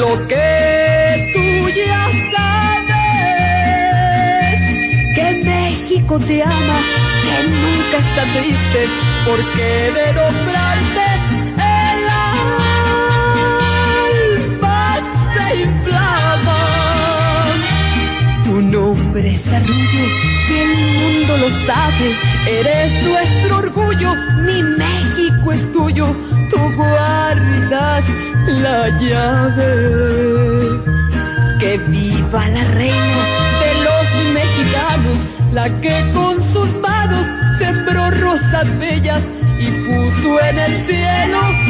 Lo que tú ya sabes, que México te ama, que nunca está triste, porque de nombrarte nombre es arrullo que el mundo lo sabe. Eres nuestro orgullo, mi México es tuyo. Tú guardas la llave. Que viva la reina de los mexicanos, la que con sus manos sembró rosas bellas y puso en el cielo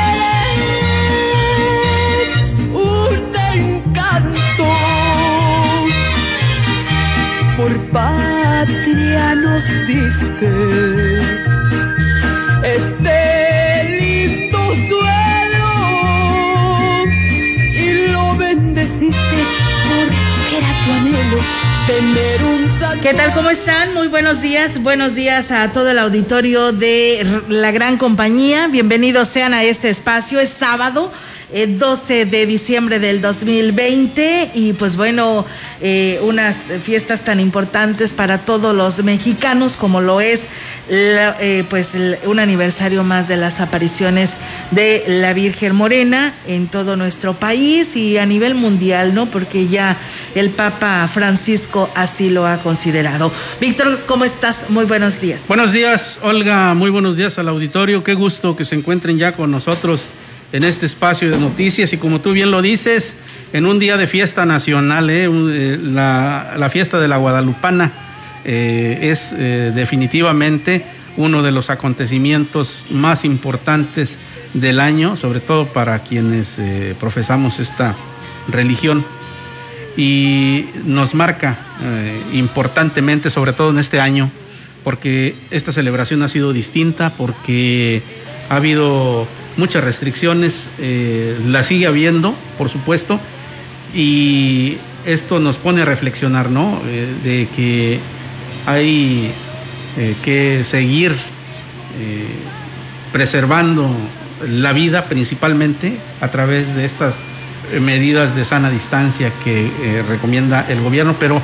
Eres un encanto. Por patria nos diste ¿Qué tal? ¿Cómo están? Muy buenos días. Buenos días a todo el auditorio de la gran compañía. Bienvenidos sean a este espacio. Es sábado. 12 eh, de diciembre del 2020 y pues bueno, eh, unas fiestas tan importantes para todos los mexicanos como lo es eh, pues un aniversario más de las apariciones de la Virgen Morena en todo nuestro país y a nivel mundial, ¿no? Porque ya el Papa Francisco así lo ha considerado. Víctor, ¿cómo estás? Muy buenos días. Buenos días, Olga. Muy buenos días al auditorio. Qué gusto que se encuentren ya con nosotros en este espacio de noticias y como tú bien lo dices, en un día de fiesta nacional, ¿eh? Eh, la, fiesta de la Guadalupana eh, es definitivamente uno de los acontecimientos más importantes del año, sobre todo para quienes profesamos esta religión y nos marca importantemente, sobre todo en este año, porque esta celebración ha sido distinta, porque ha habido muchas restricciones, eh, la sigue habiendo, por supuesto, y esto nos pone a reflexionar, ¿no? Eh, de que hay que seguir preservando la vida principalmente a través de estas eh, medidas de sana distancia que eh, recomienda el gobierno, pero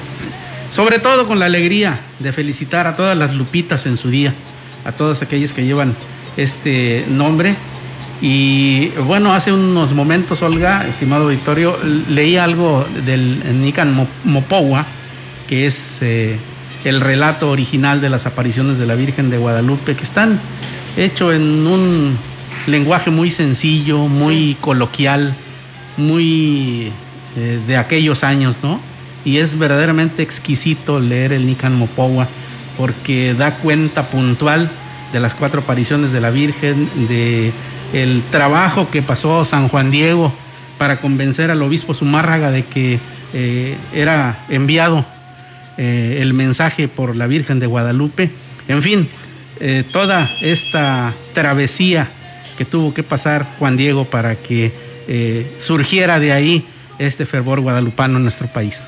sobre todo con la alegría de felicitar a todas las lupitas en su día, a todas aquellas que llevan este nombre Y bueno, hace unos momentos, Olga, estimado auditorio, leí algo del Nican Mopowa, que es eh, el relato original de las apariciones de la Virgen de Guadalupe, que están hechos en un lenguaje muy sencillo, muy coloquial, muy eh, de aquellos años, ¿no? Y es verdaderamente exquisito leer el Nican Mopowa, porque da cuenta puntual de las cuatro apariciones de la Virgen, de el trabajo que pasó San Juan Diego para convencer al obispo Zumárraga de que eh, era enviado eh, el mensaje por la Virgen de Guadalupe. En fin, eh, toda esta travesía que tuvo que pasar Juan Diego para que surgiera de ahí este fervor guadalupano en nuestro país.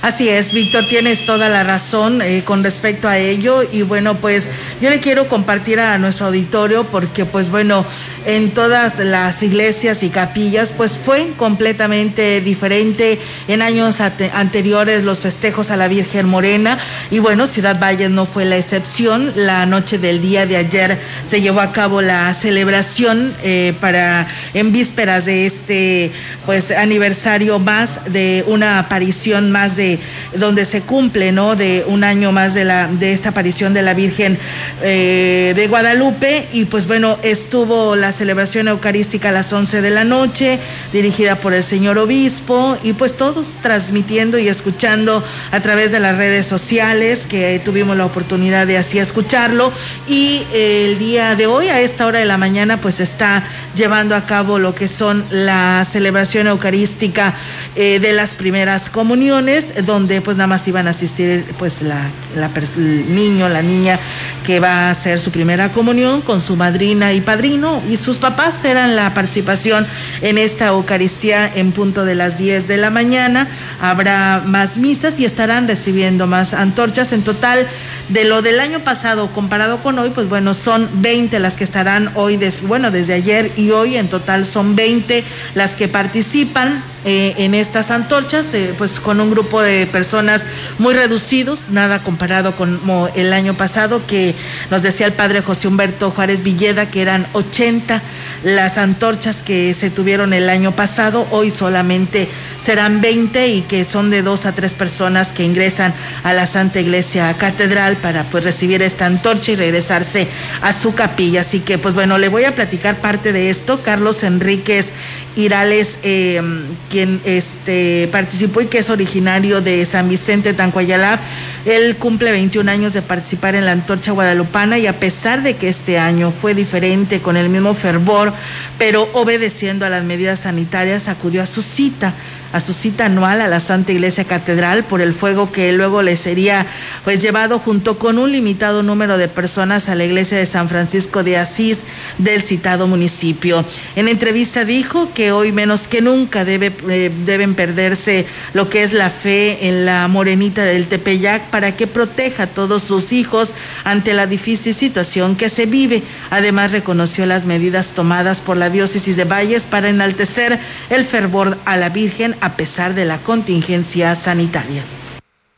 Así es, Víctor, tienes toda la razón con respecto a ello y bueno, pues yo le quiero compartir a nuestro auditorio porque pues bueno, en todas las iglesias y capillas pues fue completamente diferente en años anteriores los festejos a la Virgen Morena y bueno, Ciudad Valles no fue la excepción. La noche del día de ayer se llevó a cabo la celebración eh, para en vísperas de este pues aniversario más de una aparición más de donde se cumple, ¿no? De un año más de la de esta aparición de la Virgen eh, de Guadalupe y pues bueno estuvo la celebración eucarística a las 11 de la noche dirigida por el señor obispo y pues todos transmitiendo y escuchando a través de las redes sociales que tuvimos la oportunidad de así escucharlo. Y eh, el día de hoy a esta hora de la mañana pues está llevando a cabo lo que son la celebración eucarística eh, de las primeras comuniones donde pues nada más iban a asistir pues la, el niño, la niña que va a hacer su primera comunión con su madrina y padrino y sus papás eran la participación en esta Eucaristía en punto de las 10 de la mañana. Habrá más misas y estarán recibiendo más antorchas. En total, de lo del año pasado comparado con hoy, pues bueno, son 20 las que estarán hoy, bueno, desde ayer y hoy en total son 20 las que participan eh, en estas antorchas, eh, pues con un grupo de personas muy reducidos, nada comparado con el año pasado, que nos decía el padre José Humberto Juárez Villeda, que eran 80 las antorchas que se tuvieron el año pasado, hoy solamente serán 20 y que son de dos a tres personas que ingresan a la Santa Iglesia Catedral para pues recibir esta antorcha y regresarse a su capilla. Así que pues bueno, le voy a platicar parte de esto. Carlos Enríquez Irales, eh, quien este, participó y que es originario de San Vicente Tancuayalab. Él cumple 21 años de participar en la antorcha guadalupana y a pesar de que este año fue diferente, con el mismo fervor, pero obedeciendo a las medidas sanitarias, acudió a su cita a su cita anual a la Santa Iglesia Catedral por el fuego que luego le sería pues llevado junto con un limitado número de personas a la iglesia de San Francisco de Asís del citado municipio. En entrevista dijo que hoy menos que nunca debe, eh, deben perderse lo que es la fe en la morenita del Tepeyac para que proteja a todos sus hijos ante la difícil situación que se vive. Además reconoció las medidas tomadas por la diócesis de Valles para enaltecer el fervor a la Virgen a pesar de la contingencia sanitaria.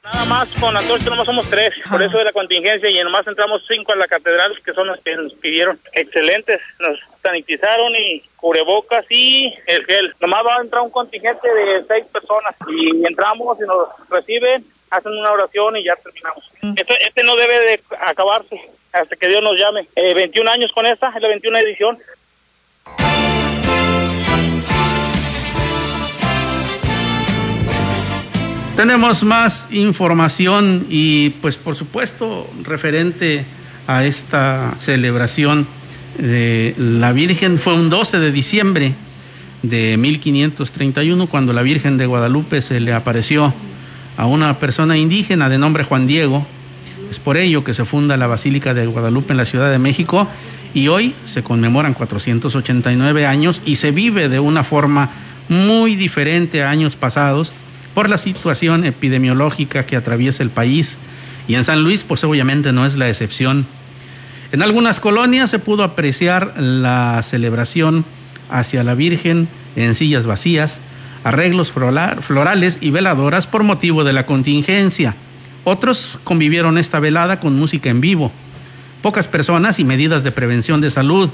Nada más con la torcha nomás somos tres, por eso de la contingencia y nomás entramos cinco a la catedral que son los que nos pidieron. Excelentes, nos sanitizaron y cubrebocas y el gel. Nomás va a entrar un contingente de seis personas y entramos y nos reciben, hacen una oración y ya terminamos. Este, este no debe de acabarse hasta que Dios nos llame. 21 eh, años con esta, es la 21 edición. Tenemos más información y pues por supuesto referente a esta celebración de la Virgen fue un 12 de diciembre de 1531 cuando la Virgen de Guadalupe se le apareció a una persona indígena de nombre Juan Diego. Es por ello que se funda la Basílica de Guadalupe en la Ciudad de México y hoy se conmemoran 489 años y se vive de una forma muy diferente a años pasados por la situación epidemiológica que atraviesa el país y en San Luis pues obviamente no es la excepción. En algunas colonias se pudo apreciar la celebración hacia la Virgen en sillas vacías, arreglos florales y veladoras por motivo de la contingencia. Otros convivieron esta velada con música en vivo, pocas personas y medidas de prevención de salud.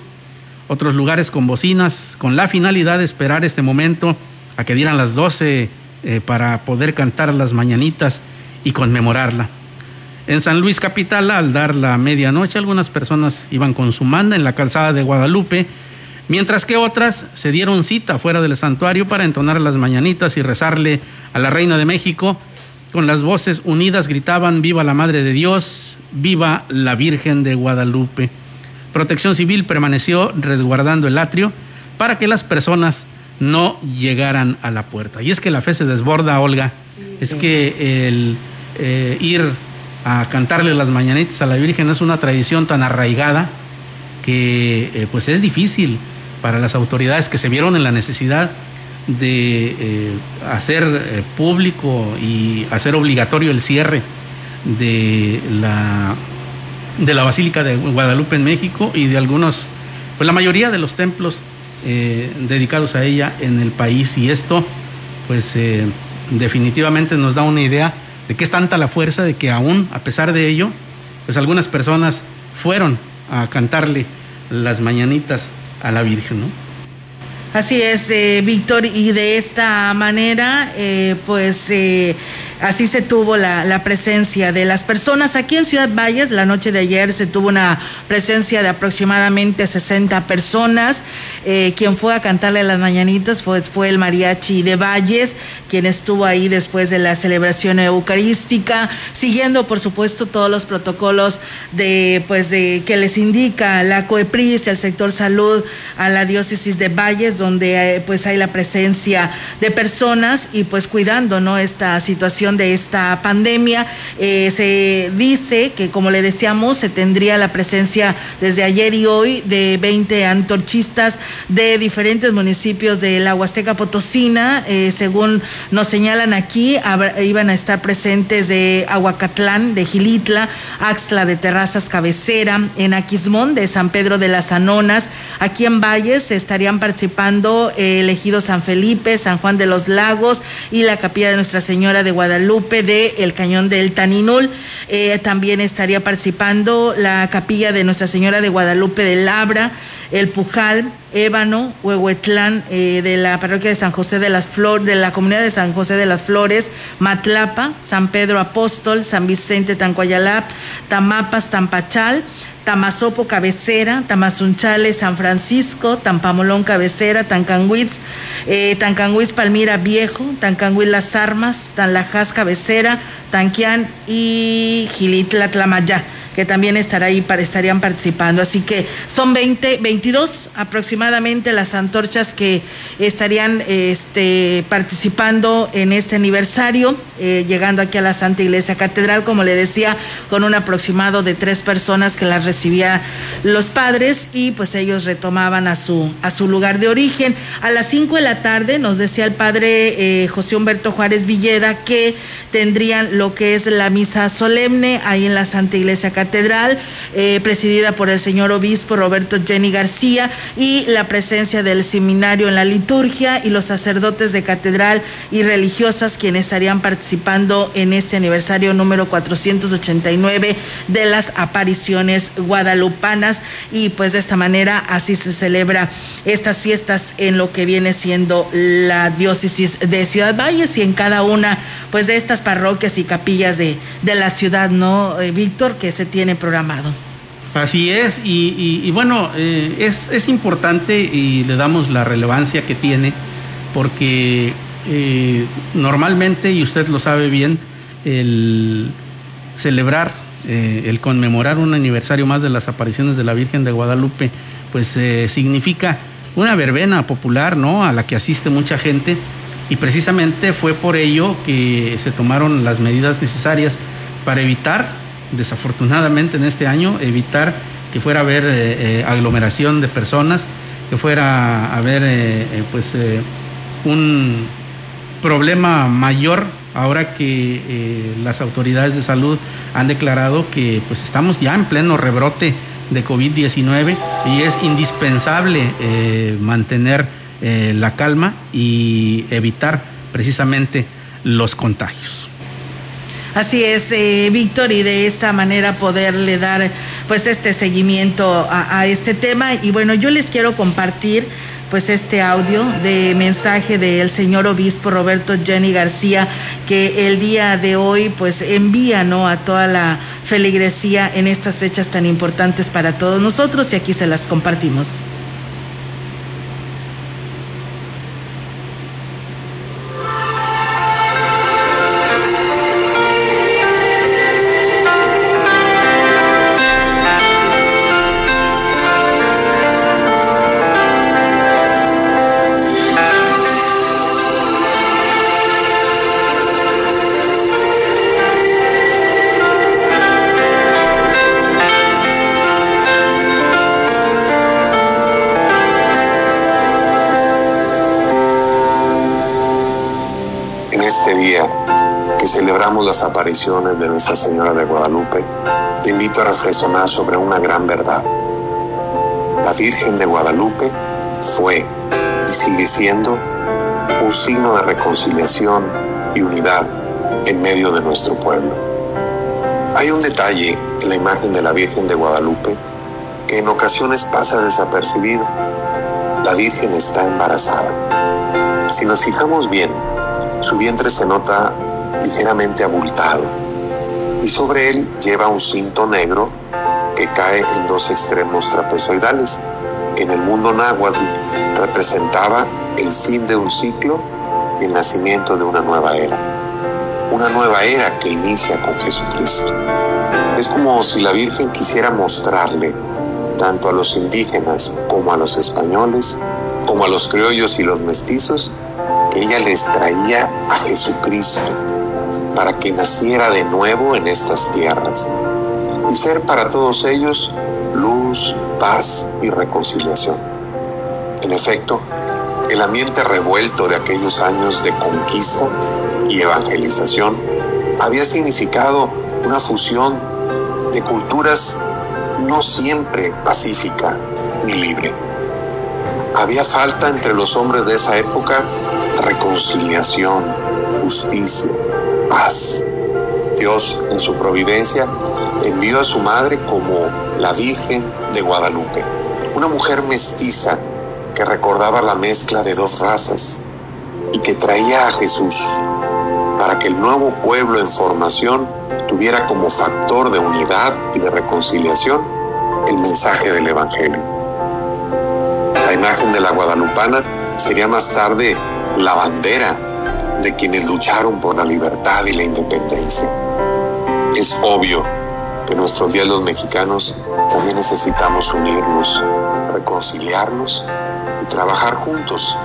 otros lugares con bocinas, con la finalidad de esperar este momento a que dieran las 12 eh, para poder cantar las mañanitas y conmemorarla. En San Luis Capital, al dar la medianoche, algunas personas iban con su manda en la calzada de Guadalupe, mientras que otras se dieron cita fuera del santuario para entonar las mañanitas y rezarle a la Reina de México. Con las voces unidas gritaban, viva la Madre de Dios, viva la Virgen de Guadalupe. Protección Civil permaneció resguardando el atrio para que las personas no llegaran a la puerta. Y es que la fe se desborda, Olga. Es que el eh, ir a cantarle las mañanitas a la Virgen es una tradición tan arraigada que eh, pues es difícil para las autoridades que se vieron en la necesidad de eh, hacer público y hacer obligatorio el cierre de la de la Basílica de Guadalupe en México y de algunos, pues la mayoría de los templos eh, dedicados a ella en el país. Y esto, pues eh, definitivamente nos da una idea de que es tanta la fuerza de que aún, a pesar de ello, pues algunas personas fueron a cantarle las mañanitas a la Virgen, ¿no? Así es, eh, Víctor, y de esta manera, pues Así se tuvo la, presencia de las personas. Aquí en Ciudad Valles, la noche de ayer se tuvo una presencia de aproximadamente 60 personas. Eh, quien fue a cantarle las mañanitas fue el mariachi de Valles, quien estuvo ahí después de la celebración eucarística, siguiendo, por supuesto, todos los protocolos de, pues, de que les indica la COEPRIS, el sector salud, a la diócesis de Valles, donde eh, pues hay la presencia de personas y pues cuidando, ¿no? Esta situación de esta pandemia. Eh, se dice que, como le decíamos, se tendría la presencia desde ayer y hoy de 20 antorchistas de diferentes municipios de la Huasteca Potosina. Eh, según nos señalan aquí, iban a estar presentes de Aguacatlán, de Gilitla, Axtla de Terrazas Cabecera, en Aquismón, de San Pedro de las Anonas. Aquí en Valles estarían participando eh, el ejido San Felipe, San Juan de los Lagos y la capilla de Nuestra Señora de Guadalupe Guadalupe de El Cañón del Taninul. Eh, también estaría participando la capilla de Nuestra Señora de Guadalupe de Labra, El Pujal, Ébano, Huehuetlán, eh, de la parroquia de San José de las Flores, de la comunidad de San José de las Flores, Matlapa, San Pedro Apóstol, San Vicente Tancuayalap, Tamapas, Tampachal. Tamazopo Cabecera, Tamazunchale San Francisco, Tampamolón Cabecera, Tancanguitz, eh, Palmira Viejo, Tancanguitz Las Armas, Tanlajas Cabecera, Tanquián y Gilitla Tlamayá que también estará ahí, estarían participando. Así que son 20, 22 aproximadamente las antorchas que estarían este, participando en este aniversario, eh, llegando aquí a la Santa Iglesia Catedral, como le decía, con un aproximado de tres personas que las recibían los padres y pues ellos retomaban a su, a su lugar de origen. A las 5 de la tarde nos decía el padre eh, José Humberto Juárez Villeda que tendrían lo que es la misa solemne ahí en la Santa Iglesia Catedral Catedral, eh, presidida por el señor obispo Roberto Jenny García, y la presencia del seminario en la liturgia y los sacerdotes de catedral y religiosas quienes estarían participando en este aniversario número 489 de las apariciones guadalupanas. Y pues de esta manera así se celebra estas fiestas en lo que viene siendo la diócesis de Ciudad Valles y en cada una pues de estas parroquias y capillas de, de la ciudad, ¿no, eh, Víctor? Que se tiene programado. Así es, y, bueno, eh, es, importante y le damos la relevancia que tiene, porque eh, normalmente, y usted lo sabe bien, el celebrar, eh, el conmemorar un aniversario más de las apariciones de la Virgen de Guadalupe, pues significa una verbena popular, ¿no? A la que asiste mucha gente, y precisamente fue por ello que se tomaron las medidas necesarias para evitar desafortunadamente en este año, evitar que fuera a haber eh, eh, aglomeración de personas, que fuera a haber eh, pues un problema mayor ahora que las autoridades de salud han declarado que pues estamos ya en pleno rebrote de COVID-19 y es indispensable mantener la calma y evitar precisamente los contagios. Así es, eh, Víctor, y de esta manera poderle dar pues este seguimiento a, a este tema. Y bueno, yo les quiero compartir pues este audio de mensaje del señor obispo Roberto Jenny García que el día de hoy pues envía ¿no? a toda la feligresía en estas fechas tan importantes para todos nosotros y aquí se las compartimos. De Nuestra Señora de Guadalupe, te invito a reflexionar sobre una gran verdad. La Virgen de Guadalupe fue y sigue siendo un signo de reconciliación y unidad en medio de nuestro pueblo. Hay un detalle en la imagen de la Virgen de Guadalupe que en ocasiones pasa desapercibido. La Virgen está embarazada. Si nos fijamos bien, su vientre se nota ligeramente abultado y sobre él lleva un cinto negro que cae en dos extremos trapezoidales. En el mundo náhuatl representaba el fin de un ciclo y el nacimiento de una nueva era. Una nueva era que inicia con Jesucristo. Es como si la Virgen quisiera mostrarle, tanto a los indígenas como a los españoles, como a los criollos y los mestizos, que ella les traía a Jesucristo para que naciera de nuevo en estas tierras y ser para todos ellos luz, paz y reconciliación. En efecto, el ambiente revuelto de aquellos años de conquista y evangelización había significado una fusión de culturas no siempre pacífica ni libre. Había falta entre los hombres de esa época reconciliación, justicia, Dios, en su providencia, envió a su madre como la Virgen de Guadalupe, una mujer mestiza que recordaba la mezcla de dos razas y que traía a Jesús para que el nuevo pueblo en formación tuviera como factor de unidad y de reconciliación el mensaje del Evangelio. La imagen de la guadalupana sería más tarde la bandera de quienes lucharon por la libertad y la independencia. Es obvio que nuestros días los mexicanos también necesitamos unirnos, reconciliarnos y trabajar juntos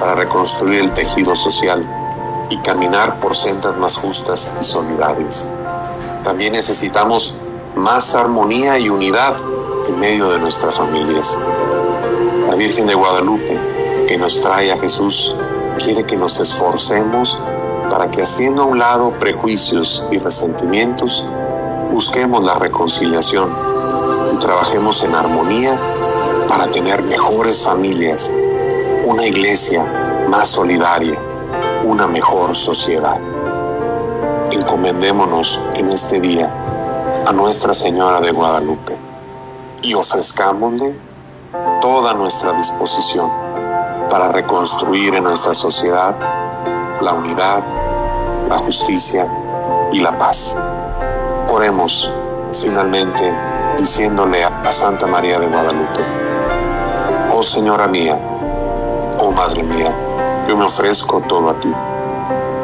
para reconstruir el tejido social y caminar por sendas más justas y solidarias. También necesitamos más armonía y unidad en medio de nuestras familias. La Virgen de Guadalupe, que nos trae a Jesús, quiere que nos esforcemos para que haciendo a un lado prejuicios y resentimientos, busquemos la reconciliación y trabajemos en armonía para tener mejores familias, una iglesia más solidaria, una mejor sociedad. Encomendémonos en este día a Nuestra Señora de Guadalupe y ofrezcámosle toda nuestra disposición para reconstruir en nuestra sociedad la unidad, la justicia y la paz. Oremos finalmente diciéndole a Santa María de Guadalupe, oh Señora mía, oh Madre mía, yo me ofrezco todo a ti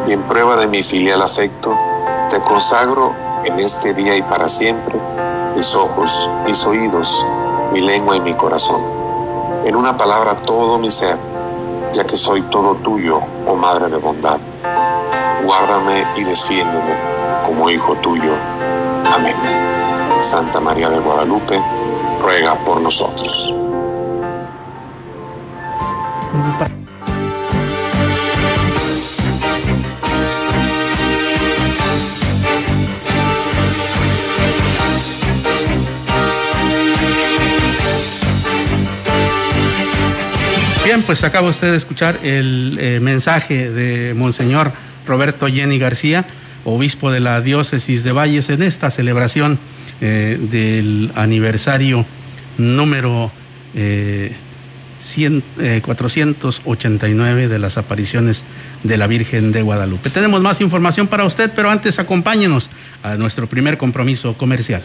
y en prueba de mi filial afecto, te consagro en este día y para siempre mis ojos, mis oídos, mi lengua y mi corazón. En una palabra todo mi ser ya que soy todo tuyo, oh Madre de bondad. Guárdame y defiéndeme como hijo tuyo. Amén. Santa María de Guadalupe, ruega por nosotros. Bien, pues acaba usted de escuchar el eh, mensaje de Monseñor Roberto Jenny García, obispo de la diócesis de Valles, en esta celebración eh, del aniversario número 489 de las apariciones de la Virgen de Guadalupe. Tenemos más información para usted, pero antes acompáñenos a nuestro primer compromiso comercial.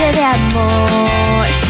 Noche de amor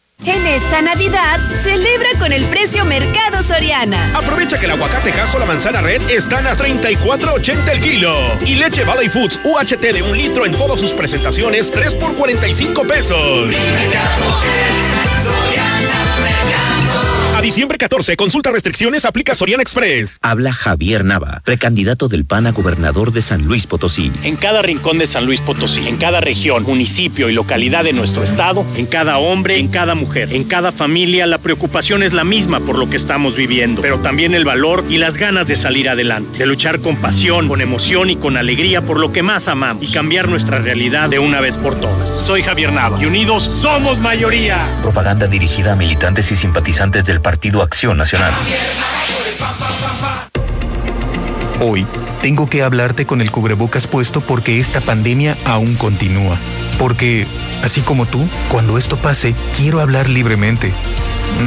En esta Navidad, celebra con el precio Mercado Soriana. Aprovecha que el aguacate caso la manzana red están a 34.80 el kilo. Y leche Valley Foods UHT de un litro en todas sus presentaciones, 3 por 45 pesos. A diciembre 14, consulta restricciones, aplica Soriana Express. Habla Javier Nava, precandidato del PAN a gobernador de San Luis Potosí. En cada rincón de San Luis Potosí, en cada región, municipio y localidad de nuestro estado, en cada hombre, en cada mujer, en cada familia, la preocupación es la misma por lo que estamos viviendo, pero también el valor y las ganas de salir adelante, de luchar con pasión, con emoción y con alegría por lo que más amamos y cambiar nuestra realidad de una vez por todas. Soy Javier Nava y unidos somos mayoría. Propaganda dirigida a militantes y simpatizantes del Partido Acción Nacional. Hoy tengo que hablarte con el cubrebocas puesto porque esta pandemia aún continúa. Porque, así como tú, cuando esto pase, quiero hablar libremente.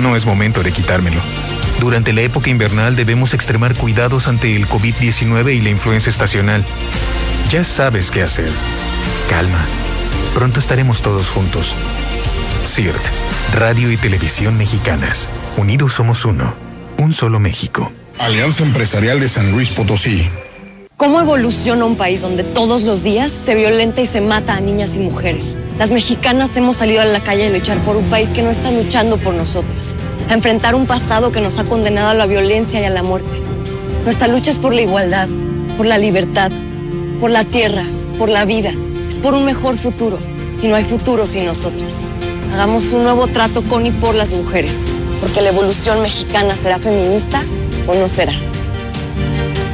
No es momento de quitármelo. Durante la época invernal debemos extremar cuidados ante el COVID-19 y la influenza estacional. Ya sabes qué hacer. Calma. Pronto estaremos todos juntos. CIRT, Radio y Televisión Mexicanas. Unidos somos uno. Un solo México. Alianza Empresarial de San Luis Potosí. ¿Cómo evoluciona un país donde todos los días se violenta y se mata a niñas y mujeres? Las mexicanas hemos salido a la calle a luchar por un país que no está luchando por nosotras, a enfrentar un pasado que nos ha condenado a la violencia y a la muerte. Nuestra lucha es por la igualdad, por la libertad, por la tierra, por la vida. Es por un mejor futuro y no hay futuro sin nosotras. Hagamos un nuevo trato con y por las mujeres, porque la evolución mexicana será feminista o no será.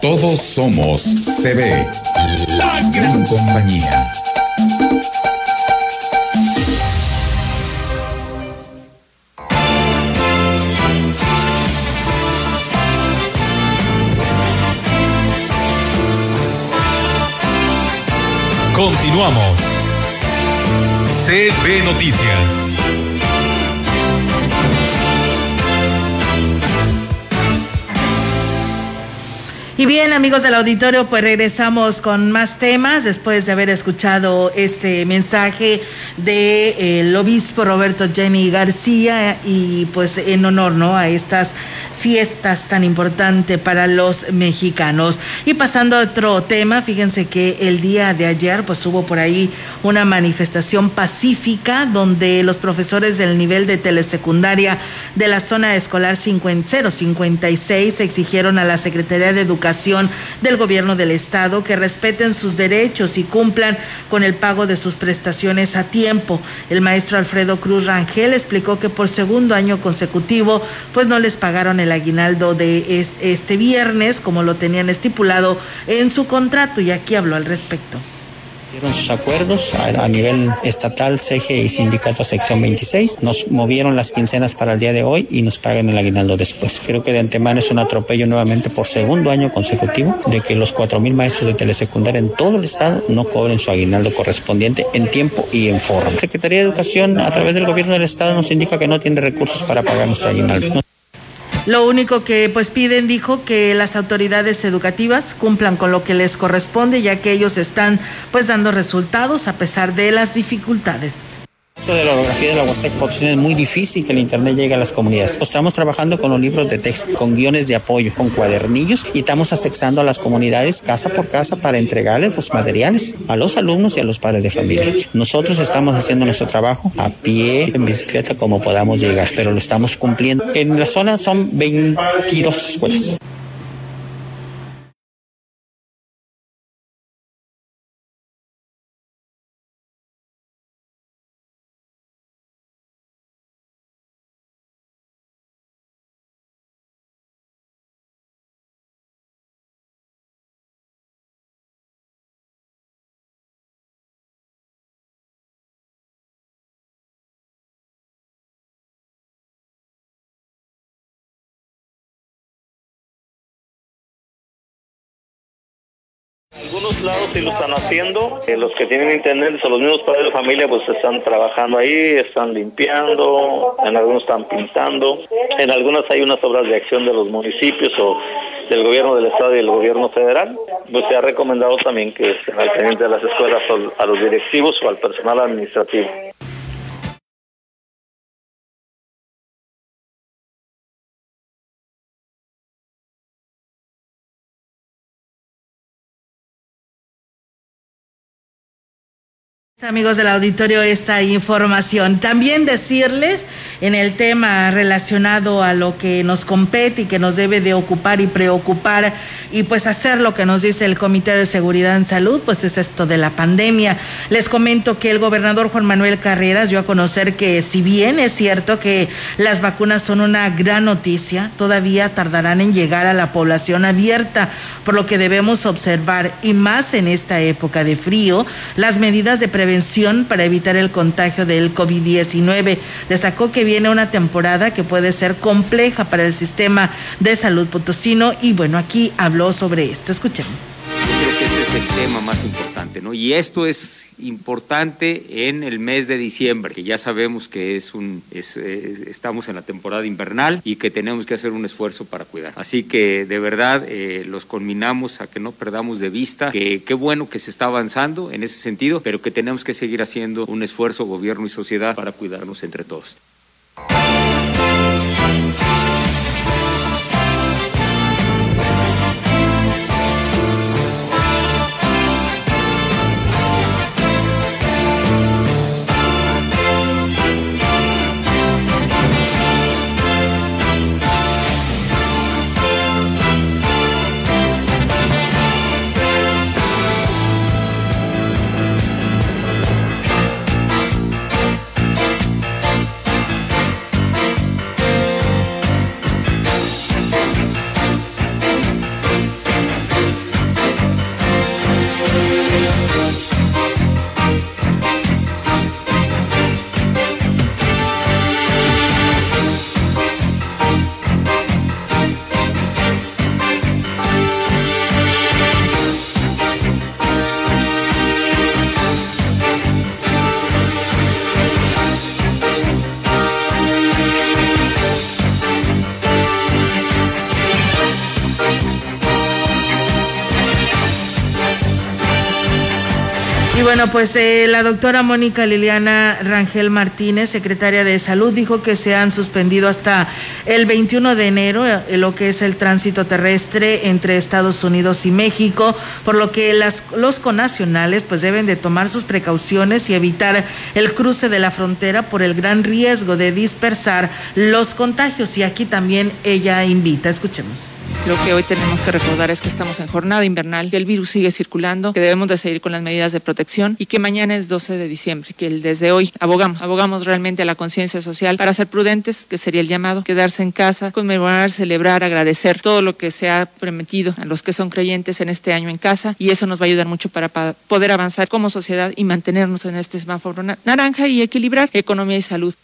Todos somos CB, la gran compañía. Continuamos. CB Noticias. Y bien, amigos del auditorio, pues regresamos con más temas después de haber escuchado este mensaje del obispo Roberto Jenny García y pues en honor ¿no? a estas fiestas tan importantes para los mexicanos. Y pasando a otro tema, fíjense que el día de ayer pues hubo por ahí una manifestación pacífica donde los profesores del nivel de telesecundaria de la zona escolar 056 exigieron a la Secretaría de Educación del Gobierno del Estado que respeten sus derechos y cumplan con el pago de sus prestaciones a tiempo. El maestro Alfredo Cruz Rangel explicó que por segundo año consecutivo pues no les pagaron el aguinaldo de este viernes como lo tenían estipulado en su contrato y aquí habló al respecto sus acuerdos a, nivel estatal, CG y sindicato sección 26. Nos movieron las quincenas para el día de hoy y nos pagan el aguinaldo después. Creo que de antemano es un atropello nuevamente por segundo año consecutivo de que los 4.000 maestros de telesecundaria en todo el estado no cobren su aguinaldo correspondiente en tiempo y en forma. Secretaría de Educación a través del gobierno del estado nos indica que no tiene recursos para pagar nuestro aguinaldo. Lo único que pues piden, dijo, que las autoridades educativas cumplan con lo que les corresponde, ya que ellos están pues dando resultados a pesar de las dificultades. De la orografía de la Huasteca Potosí es muy difícil que el internet llegue a las comunidades. Estamos trabajando con los libros de texto, con guiones de apoyo, con cuadernillos y estamos accesando a las comunidades casa por casa para entregarles los materiales a los alumnos y a los padres de familia. Nosotros estamos haciendo nuestro trabajo a pie, en bicicleta, como podamos llegar, pero lo estamos cumpliendo. En la zona son 22 escuelas. Lados sí lo están haciendo. Eh, los que tienen internet, o los mismos padres de familia, pues están trabajando ahí, están limpiando, en algunos están pintando, en algunas hay unas obras de acción de los municipios o del gobierno del estado y del gobierno federal. Pues se ha recomendado también que estén al pendiente de las escuelas a los directivos o al personal administrativo. Amigos del auditorio, esta información. También decirles en el tema relacionado a lo que nos compete y que nos debe de ocupar y preocupar y pues hacer lo que nos dice el Comité de Seguridad en Salud, pues es esto de la pandemia. Les comento que el gobernador Juan Manuel Carreras dio a conocer que si bien es cierto que las vacunas son una gran noticia, todavía tardarán en llegar a la población abierta, por lo que debemos observar y más en esta época de frío, las medidas de prevención para evitar el contagio del COVID-19. Destacó que viene una temporada que puede ser compleja para el sistema de salud potosino y bueno, aquí habló sobre esto. Escuchemos. Creo que este es el tema más importante, ¿no? Y esto es importante en el mes de diciembre, que ya sabemos que es un, estamos en la temporada invernal y que tenemos que hacer un esfuerzo para cuidar. Así que de verdad eh, los conminamos a que no perdamos de vista que qué bueno que se está avanzando en ese sentido, pero que tenemos que seguir haciendo un esfuerzo gobierno y sociedad para cuidarnos entre todos. Bueno, pues eh, la doctora Mónica Liliana Rangel Martínez, secretaria de Salud, dijo que se han suspendido hasta el 21 de enero eh, lo que es el tránsito terrestre entre Estados Unidos y México, por lo que las, los conacionales pues deben de tomar sus precauciones y evitar el cruce de la frontera por el gran riesgo de dispersar los contagios. Y aquí también ella invita, escuchemos. Lo que hoy tenemos que recordar es que estamos en jornada invernal, que el virus sigue circulando, que debemos de seguir con las medidas de protección y que mañana es 12 de diciembre, que desde hoy abogamos, abogamos realmente a la conciencia social para ser prudentes, que sería el llamado, quedarse en casa, conmemorar, celebrar, agradecer todo lo que se ha prometido a los que son creyentes en este año en casa y eso nos va a ayudar mucho para poder avanzar como sociedad y mantenernos en este semáforo naranja y equilibrar economía y salud.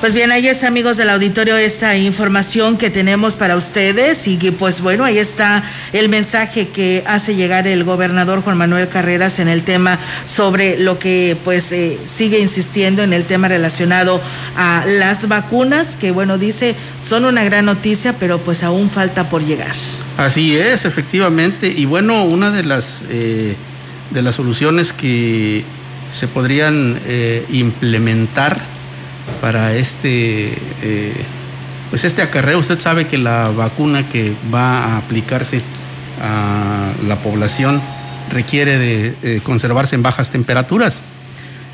Pues bien, ahí es amigos del auditorio esta información que tenemos para ustedes y pues bueno, ahí está el mensaje que hace llegar el gobernador Juan Manuel Carreras en el tema sobre lo que pues eh, sigue insistiendo en el tema relacionado a las vacunas, que bueno, dice son una gran noticia, pero pues aún falta por llegar. Así es, efectivamente, y bueno, una de las eh, de las soluciones que se podrían eh, implementar para este, eh, pues este acarreo. Usted sabe que la vacuna que va a aplicarse a la población requiere de eh, conservarse en bajas temperaturas.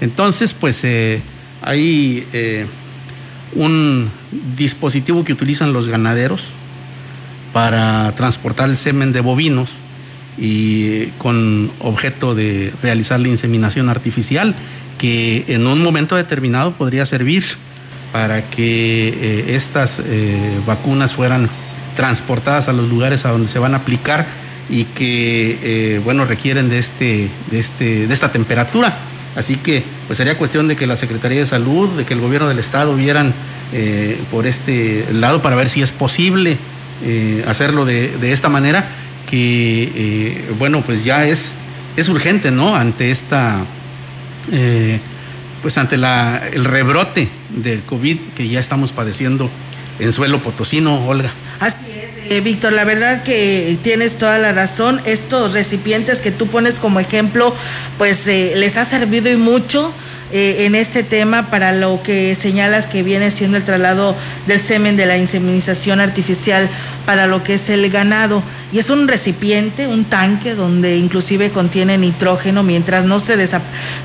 Entonces, pues eh, hay un dispositivo que utilizan los ganaderos para transportar el semen de bovinos y con objeto de realizar la inseminación artificial que en un momento determinado podría servir para que eh, estas eh, vacunas fueran transportadas a los lugares a donde se van a aplicar y que eh, bueno requieren de este, de este de esta temperatura. Así que pues sería cuestión de que la Secretaría de Salud de que el gobierno del estado vieran por este lado para ver si es posible hacerlo de, de, esta manera que bueno pues ya es es urgente no ante esta eh, pues ante la, el rebrote del COVID que ya estamos padeciendo en suelo potosino, Olga. Así es, eh, Víctor, la verdad que tienes toda la razón. Estos recipientes que tú pones como ejemplo, pues eh, les ha servido y mucho. en este tema para lo que señalas que viene siendo el traslado del semen de la inseminización artificial para lo que es el ganado y es un recipiente, un tanque donde inclusive contiene nitrógeno mientras no se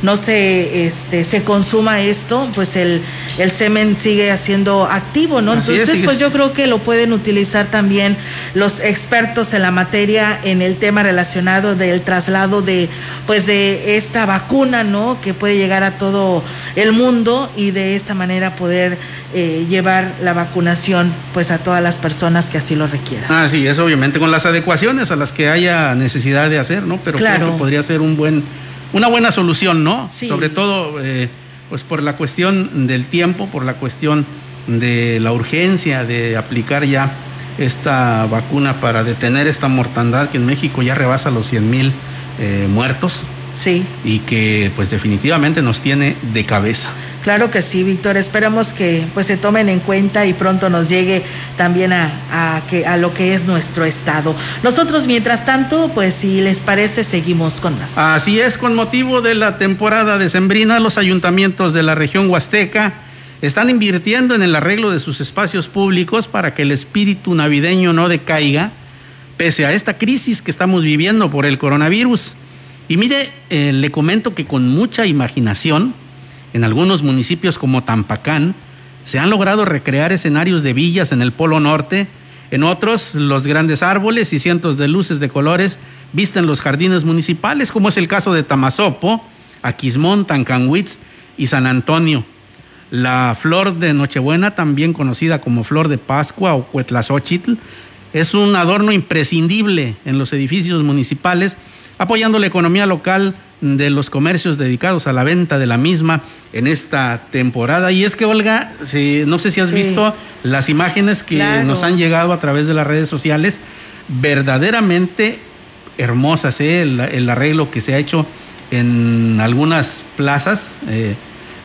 no se este, se consuma esto, pues el, el semen sigue siendo activo, ¿no? Entonces, pues yo creo que lo pueden utilizar también los expertos en la materia en el tema relacionado del traslado de pues de esta vacuna, ¿no? Que puede llegar a todo el mundo y de esta manera poder eh, llevar la vacunación pues a todas las personas que así lo requieran. Ah, sí, es obviamente con las adecuaciones a las que haya necesidad de hacer, ¿no? Pero claro. creo que podría ser un buen, una buena solución, ¿no? Sobre todo eh, pues por la cuestión del tiempo, por la cuestión de la urgencia de aplicar ya esta vacuna para detener esta mortandad que en México ya rebasa los 100 mil eh, muertos. Sí. Y que pues definitivamente nos tiene de cabeza. Claro que sí, Víctor. Esperamos que pues se tomen en cuenta y pronto nos llegue también a, a, que, a lo que es nuestro estado. Nosotros, mientras tanto, pues si les parece, seguimos con más. Así es, con motivo de la temporada decembrina, los ayuntamientos de la región huasteca están invirtiendo en el arreglo de sus espacios públicos para que el espíritu navideño no decaiga, pese a esta crisis que estamos viviendo por el coronavirus. Y mire, eh, le comento que con mucha imaginación, en algunos municipios como Tampacán se han logrado recrear escenarios de villas en el Polo Norte, en otros los grandes árboles y cientos de luces de colores visten los jardines municipales, como es el caso de Tamazopo, Aquismón, Tancanwitz y San Antonio. La flor de Nochebuena, también conocida como flor de Pascua o Cuetlazóchitl, es un adorno imprescindible en los edificios municipales, apoyando la economía local de los comercios dedicados a la venta de la misma en esta temporada. Y es que, Olga, si, no sé si has visto las imágenes que nos han llegado a través de las redes sociales, verdaderamente hermosas, ¿eh? el, arreglo que se ha hecho en algunas plazas. Eh,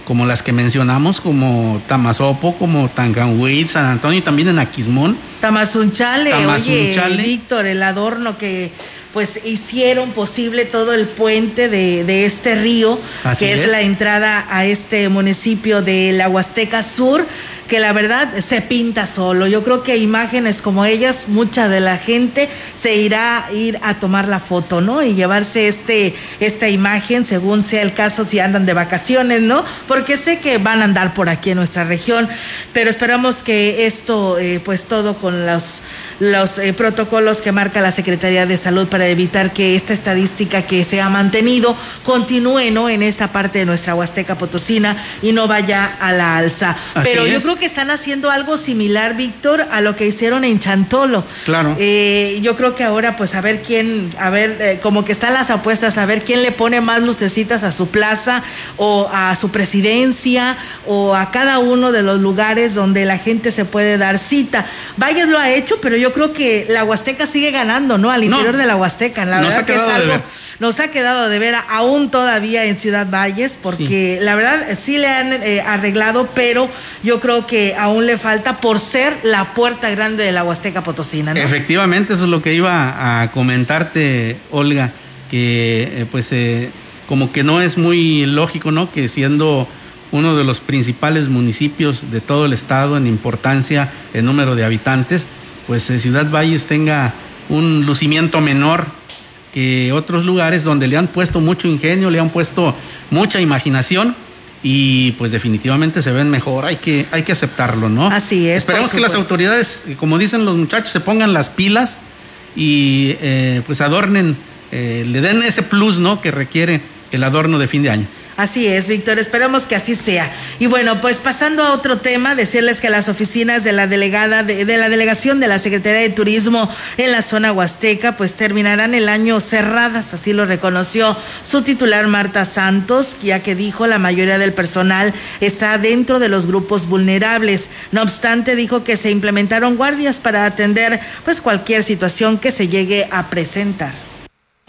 como las que mencionamos, como Tamazopo, como Tancanhuitz, San Antonio y también en Aquismón. Tamazunchale, Tamazunchale. oye, Víctor, el adorno que pues hicieron posible todo el puente de, este río, que es, la entrada a este municipio de la Huasteca Sur que la verdad se pinta solo. Yo creo que imágenes como ellas, mucha de la gente se irá a ir a tomar la foto, ¿no? Y llevarse este, esta imagen, según sea el caso, si andan de vacaciones, ¿no? Porque sé que van a andar por aquí en nuestra región, pero esperamos que esto, eh, pues todo con los los eh, protocolos que marca la Secretaría de Salud para evitar que esta estadística que se ha mantenido continúe ¿no? en esa parte de nuestra Huasteca Potosina y no vaya a la alza. Pero yo creo que están haciendo algo similar, Víctor, a lo que hicieron en Chantolo. Claro. Eh, yo creo que ahora, pues a ver quién, a ver, eh, como que están las apuestas, a ver quién le pone más lucecitas a su plaza o a su presidencia o a cada uno de los lugares donde la gente se puede dar cita. Valles lo ha hecho, pero yo yo creo que la Huasteca sigue ganando, ¿no? Al interior de la Huasteca. La verdad que es algo. Nos ha quedado de ver aún todavía en Ciudad Valles, porque la verdad sí le han eh, arreglado, pero yo creo que aún le falta por ser la puerta grande de la Huasteca Potosina, ¿no? Efectivamente, eso es lo que iba a comentarte, Olga, que eh, pues eh, como que no es muy lógico, ¿no? Que siendo uno de los principales municipios de todo el estado en importancia, en número de habitantes, pues eh, Ciudad Valles tenga un lucimiento menor que otros lugares donde le han puesto mucho ingenio, le han puesto mucha imaginación y pues definitivamente se ven mejor, hay que, hay que aceptarlo, ¿no? Así es. Esperemos que las autoridades, como dicen los muchachos, se pongan las pilas y eh, pues adornen, eh, le den ese plus, ¿no? Que requiere el adorno de fin de año. Así es, Víctor, esperamos que así sea. Y bueno, pues pasando a otro tema, decirles que las oficinas de la delegada de, la delegación de la Secretaría de Turismo en la zona huasteca, pues terminarán el año cerradas, así lo reconoció su titular Marta Santos, ya que dijo la mayoría del personal está dentro de los grupos vulnerables. No obstante, dijo que se implementaron guardias para atender pues cualquier situación que se llegue a presentar.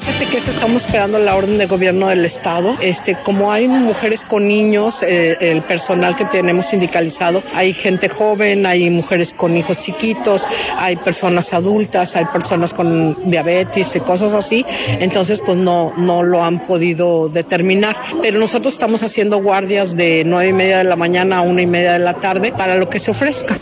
Fíjate que estamos esperando la orden de gobierno del estado. Este, como hay mujeres con niños, eh, el personal que tenemos sindicalizado, hay gente joven, hay mujeres con hijos chiquitos, hay personas adultas, hay personas con diabetes y cosas así. Entonces, pues no, no lo han podido determinar. Pero nosotros estamos haciendo guardias de nueve y media de la mañana a una y media de la tarde para lo que se ofrezca.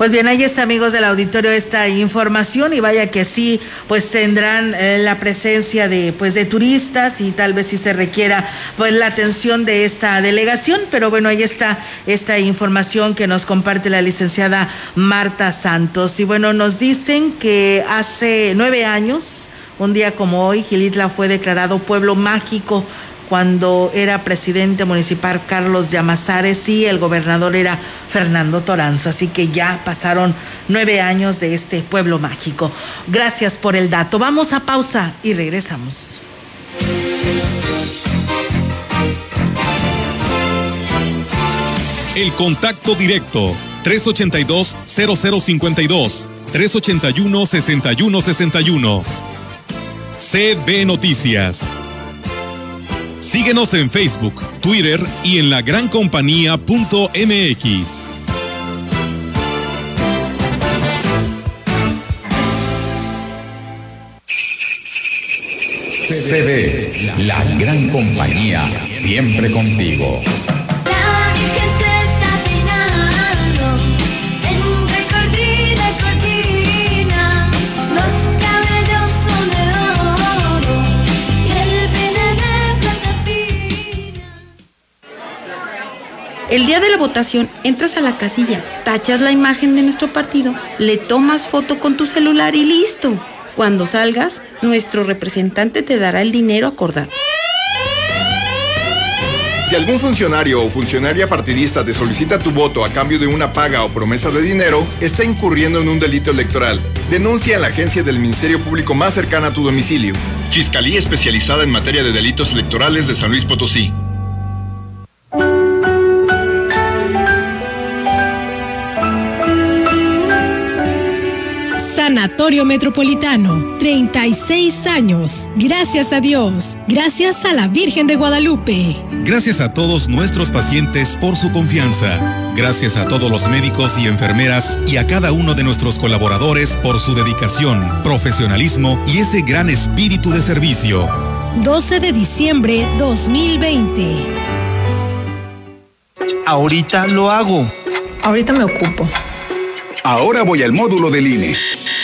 Pues bien, ahí está, amigos del auditorio, esta información y vaya que sí, pues tendrán eh, la presencia de, pues, de turistas y tal vez si se requiera, pues, la atención de esta delegación. Pero bueno, ahí está esta información que nos comparte la licenciada Marta Santos. Y bueno, nos dicen que hace nueve años, un día como hoy, Gilitla fue declarado pueblo mágico cuando era presidente municipal Carlos Llamazares y el gobernador era Fernando Toranzo. Así que ya pasaron nueve años de este pueblo mágico. Gracias por el dato. Vamos a pausa y regresamos. El contacto directo 382-0052 381-6161 CB Noticias Síguenos en Facebook, Twitter y en la gran. CD, la gran compañía, siempre contigo. El día de la votación entras a la casilla, tachas la imagen de nuestro partido, le tomas foto con tu celular y listo. Cuando salgas, nuestro representante te dará el dinero acordado. Si algún funcionario o funcionaria partidista te solicita tu voto a cambio de una paga o promesa de dinero, está incurriendo en un delito electoral. Denuncia a la agencia del Ministerio Público más cercana a tu domicilio. Fiscalía especializada en materia de delitos electorales de San Luis Potosí. Sanatorio Metropolitano, 36 años. Gracias a Dios. Gracias a la Virgen de Guadalupe. Gracias a todos nuestros pacientes por su confianza. Gracias a todos los médicos y enfermeras y a cada uno de nuestros colaboradores por su dedicación, profesionalismo y ese gran espíritu de servicio. 12 de diciembre 2020. Ahorita lo hago. Ahorita me ocupo. Ahora voy al módulo del INE.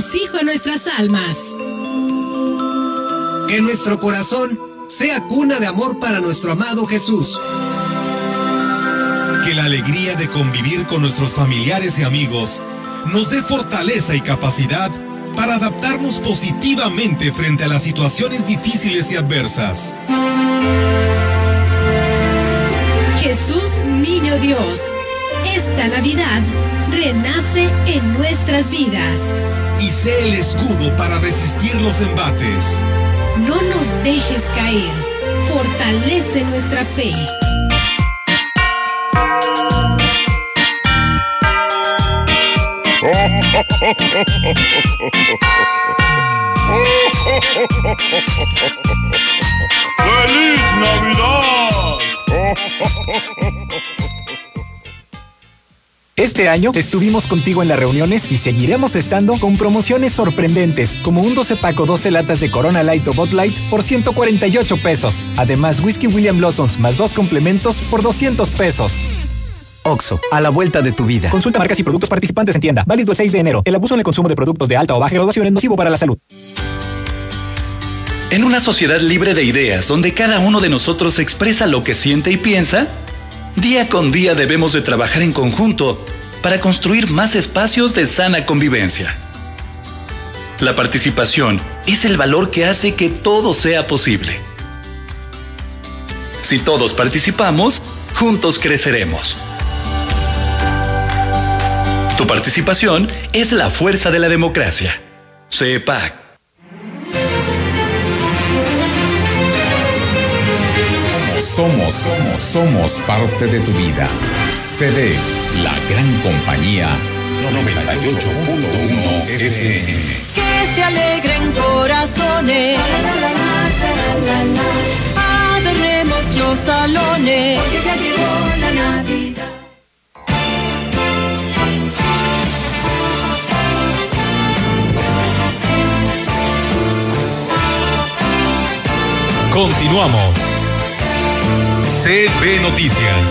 regocijo a nuestras almas. Que nuestro corazón sea cuna de amor para nuestro amado Jesús. Que la alegría de convivir con nuestros familiares y amigos nos dé fortaleza y capacidad para adaptarnos positivamente frente a las situaciones difíciles y adversas. Jesús Niño Dios, esta Navidad renace en nuestras vidas. Y sé el escudo para resistir los embates. No nos dejes caer. Fortalece nuestra fe. ¡Feliz Navidad! Este año estuvimos contigo en las reuniones y seguiremos estando con promociones sorprendentes, como un 12 paco 12 latas de Corona Light o Bot Light por 148 pesos. Además, Whisky William Blossoms más dos complementos por 200 pesos. Oxo, a la vuelta de tu vida. Consulta marcas y productos participantes en tienda. Válido el 6 de enero. El abuso en el consumo de productos de alta o baja graduación es nocivo para la salud. En una sociedad libre de ideas, donde cada uno de nosotros expresa lo que siente y piensa, Día con día debemos de trabajar en conjunto para construir más espacios de sana convivencia. La participación es el valor que hace que todo sea posible. Si todos participamos, juntos creceremos. Tu participación es la fuerza de la democracia. CEPAC. Somos, somos, somos parte de tu vida. CD, la gran compañía 98.1 FM. Que se alegren corazones. Adoremos los salones. Porque ya llegó la Navidad. Continuamos. CB Noticias.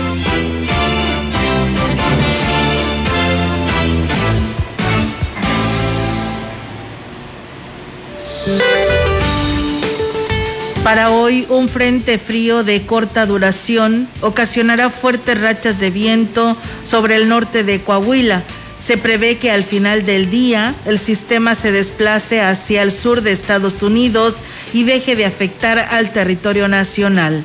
Para hoy, un frente frío de corta duración ocasionará fuertes rachas de viento sobre el norte de Coahuila. Se prevé que al final del día el sistema se desplace hacia el sur de Estados Unidos y deje de afectar al territorio nacional.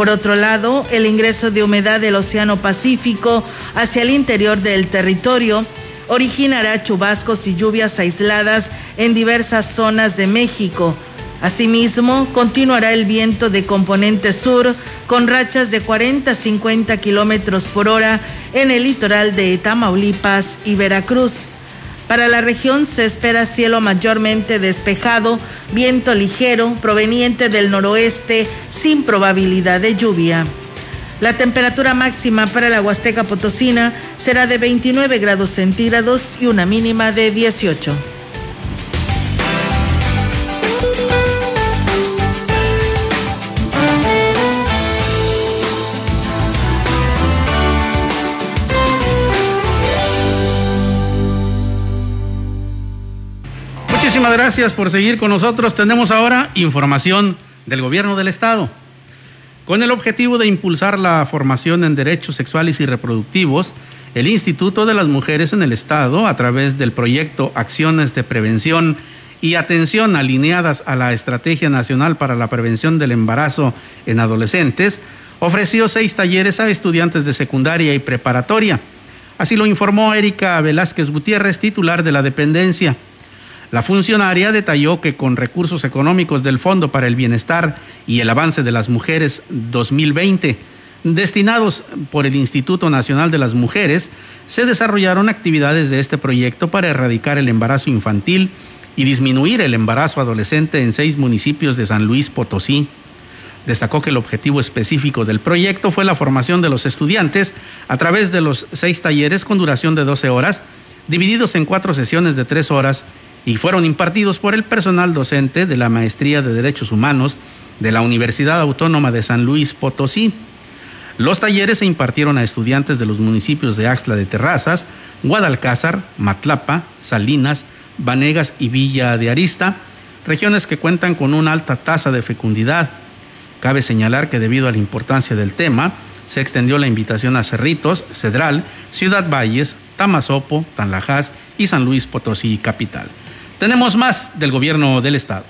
Por otro lado, el ingreso de humedad del Océano Pacífico hacia el interior del territorio originará chubascos y lluvias aisladas en diversas zonas de México. Asimismo, continuará el viento de componente sur con rachas de 40 a 50 kilómetros por hora en el litoral de Tamaulipas y Veracruz. Para la región se espera cielo mayormente despejado, viento ligero proveniente del noroeste sin probabilidad de lluvia. La temperatura máxima para la Huasteca Potosina será de 29 grados centígrados y una mínima de 18. Muchísimas gracias por seguir con nosotros. Tenemos ahora información del gobierno del estado. Con el objetivo de impulsar la formación en derechos sexuales y reproductivos, el Instituto de las Mujeres en el Estado, a través del proyecto Acciones de Prevención y atención alineadas a la Estrategia Nacional para la Prevención del Embarazo en Adolescentes, ofreció seis talleres a estudiantes de secundaria y preparatoria. Así lo informó Erika Velázquez Gutiérrez, titular de la dependencia. La funcionaria detalló que con recursos económicos del Fondo para el Bienestar y el Avance de las Mujeres 2020, destinados por el Instituto Nacional de las Mujeres, se desarrollaron actividades de este proyecto para erradicar el embarazo infantil y disminuir el embarazo adolescente en seis municipios de San Luis Potosí. Destacó que el objetivo específico del proyecto fue la formación de los estudiantes a través de los seis talleres con duración de 12 horas, divididos en cuatro sesiones de tres horas, y fueron impartidos por el personal docente de la Maestría de Derechos Humanos de la Universidad Autónoma de San Luis Potosí. Los talleres se impartieron a estudiantes de los municipios de Axtla de Terrazas, Guadalcázar, Matlapa, Salinas, Vanegas y Villa de Arista, regiones que cuentan con una alta tasa de fecundidad. Cabe señalar que debido a la importancia del tema, se extendió la invitación a Cerritos, Cedral, Ciudad Valles, Tamazopo, Tanlajas y San Luis Potosí capital. Tenemos más del gobierno del estado.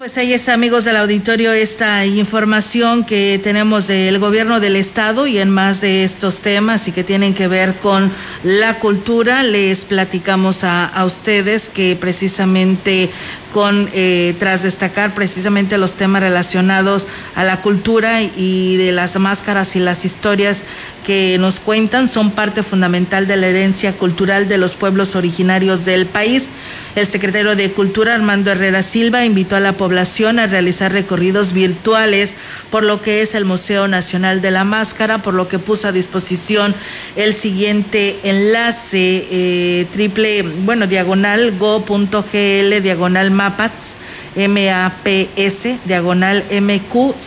Pues ahí está, amigos del auditorio, esta información que tenemos del gobierno del estado y en más de estos temas y que tienen que ver con la cultura. Les platicamos a, ustedes que precisamente con, eh, tras destacar precisamente los temas relacionados a la cultura y de las máscaras y las historias que nos cuentan, son parte fundamental de la herencia cultural de los pueblos originarios del país. El secretario de Cultura, Armando Herrera Silva, invitó a la población a realizar recorridos virtuales por lo que es el Museo Nacional de la Máscara, por lo que puso a disposición el siguiente enlace eh, triple, bueno, diagonal go.gl, diagonal mapats, M-A-P-S, diagonal M-Q-C-G-M-S,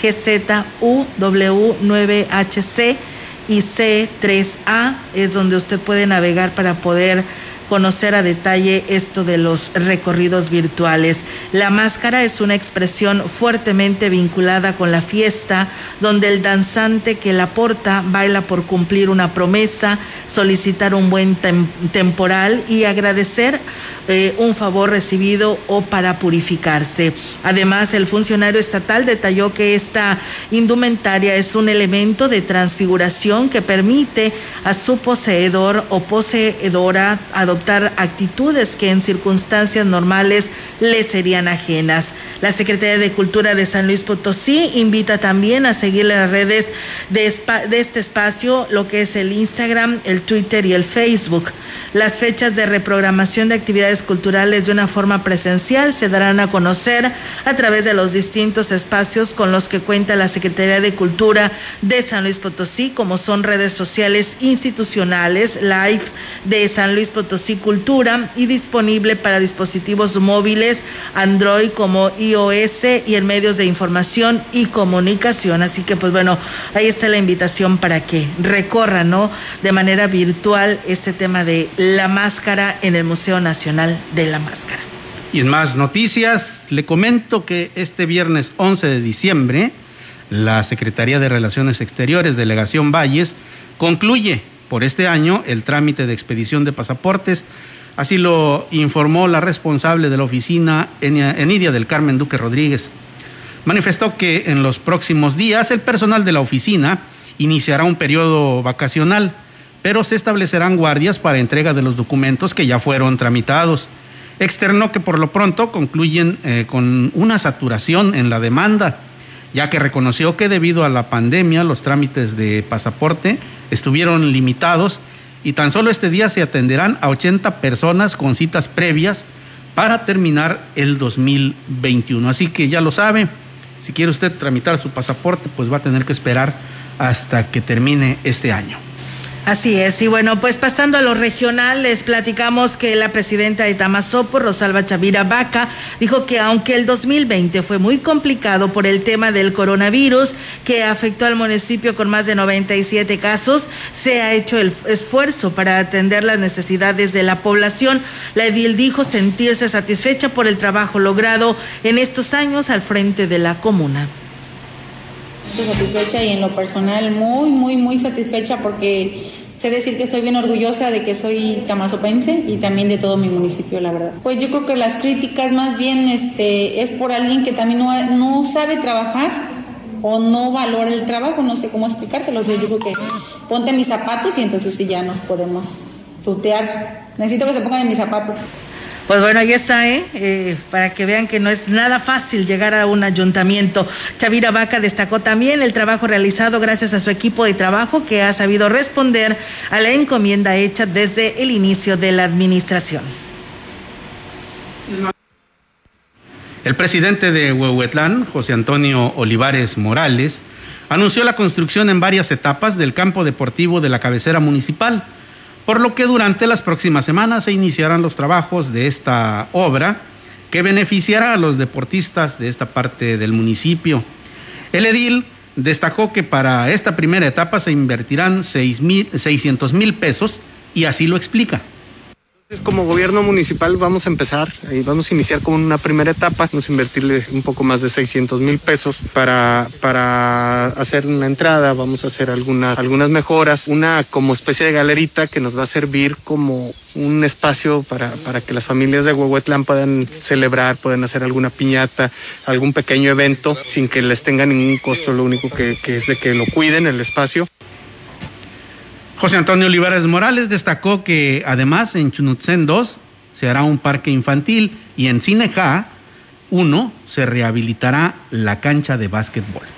G-Z-U-W-9-H-C y C3A, es donde usted puede navegar para poder conocer a detalle esto de los recorridos virtuales. La máscara es una expresión fuertemente vinculada con la fiesta, donde el danzante que la porta baila por cumplir una promesa, solicitar un buen temporal y agradecer eh, un favor recibido o para purificarse. Además, el funcionario estatal detalló que esta indumentaria es un elemento de transfiguración que permite a su poseedor o poseedora adoptar actitudes que en circunstancias normales le serían ajenas. La Secretaría de Cultura de San Luis Potosí invita también a seguir las redes de, de este espacio, lo que es el Instagram, el Twitter y el Facebook. Las fechas de reprogramación de actividades culturales de una forma presencial se darán a conocer a través de los distintos espacios con los que cuenta la Secretaría de Cultura de San Luis Potosí, como son redes sociales institucionales, live de San Luis Potosí Cultura y disponible para dispositivos móviles Android como iOS y en medios de información y comunicación. Así que pues bueno, ahí está la invitación para que recorran, ¿no? De manera virtual este tema de la máscara en el Museo Nacional de la Máscara. Y en más noticias, le comento que este viernes 11 de diciembre, la Secretaría de Relaciones Exteriores, Delegación Valles, concluye por este año el trámite de expedición de pasaportes. Así lo informó la responsable de la oficina, Enidia del Carmen Duque Rodríguez. Manifestó que en los próximos días el personal de la oficina iniciará un periodo vacacional pero se establecerán guardias para entrega de los documentos que ya fueron tramitados. Externó que por lo pronto concluyen eh, con una saturación en la demanda, ya que reconoció que debido a la pandemia los trámites de pasaporte estuvieron limitados y tan solo este día se atenderán a 80 personas con citas previas para terminar el 2021. Así que ya lo sabe, si quiere usted tramitar su pasaporte, pues va a tener que esperar hasta que termine este año. Así es, y bueno, pues pasando a lo regional, les platicamos que la presidenta de Tamazopo, Rosalba Chavira Vaca, dijo que aunque el 2020 fue muy complicado por el tema del coronavirus que afectó al municipio con más de 97 casos, se ha hecho el esfuerzo para atender las necesidades de la población. La edil dijo sentirse satisfecha por el trabajo logrado en estos años al frente de la comuna satisfecha y en lo personal muy, muy, muy satisfecha porque sé decir que estoy bien orgullosa de que soy tamazopense y también de todo mi municipio, la verdad. Pues yo creo que las críticas más bien este, es por alguien que también no, no sabe trabajar o no valora el trabajo, no sé cómo explicártelo. yo digo que ponte mis zapatos y entonces sí ya nos podemos tutear. Necesito que se pongan en mis zapatos. Pues bueno, ahí está, ¿eh? ¿eh? para que vean que no es nada fácil llegar a un ayuntamiento. Chavira Vaca destacó también el trabajo realizado gracias a su equipo de trabajo que ha sabido responder a la encomienda hecha desde el inicio de la administración. El presidente de Huehuetlán, José Antonio Olivares Morales, anunció la construcción en varias etapas del campo deportivo de la cabecera municipal por lo que durante las próximas semanas se iniciarán los trabajos de esta obra que beneficiará a los deportistas de esta parte del municipio. El edil destacó que para esta primera etapa se invertirán 600 mil pesos y así lo explica. Como gobierno municipal vamos a empezar y vamos a iniciar con una primera etapa, vamos a invertirle un poco más de 600 mil pesos para, para hacer una entrada, vamos a hacer algunas, algunas mejoras, una como especie de galerita que nos va a servir como un espacio para, para que las familias de Huehuetlán puedan celebrar, puedan hacer alguna piñata, algún pequeño evento sin que les tenga ningún costo, lo único que, que es de que lo cuiden el espacio. José Antonio Olivares Morales destacó que además en Chunutzen 2 se hará un parque infantil y en Cineja 1 se rehabilitará la cancha de básquetbol.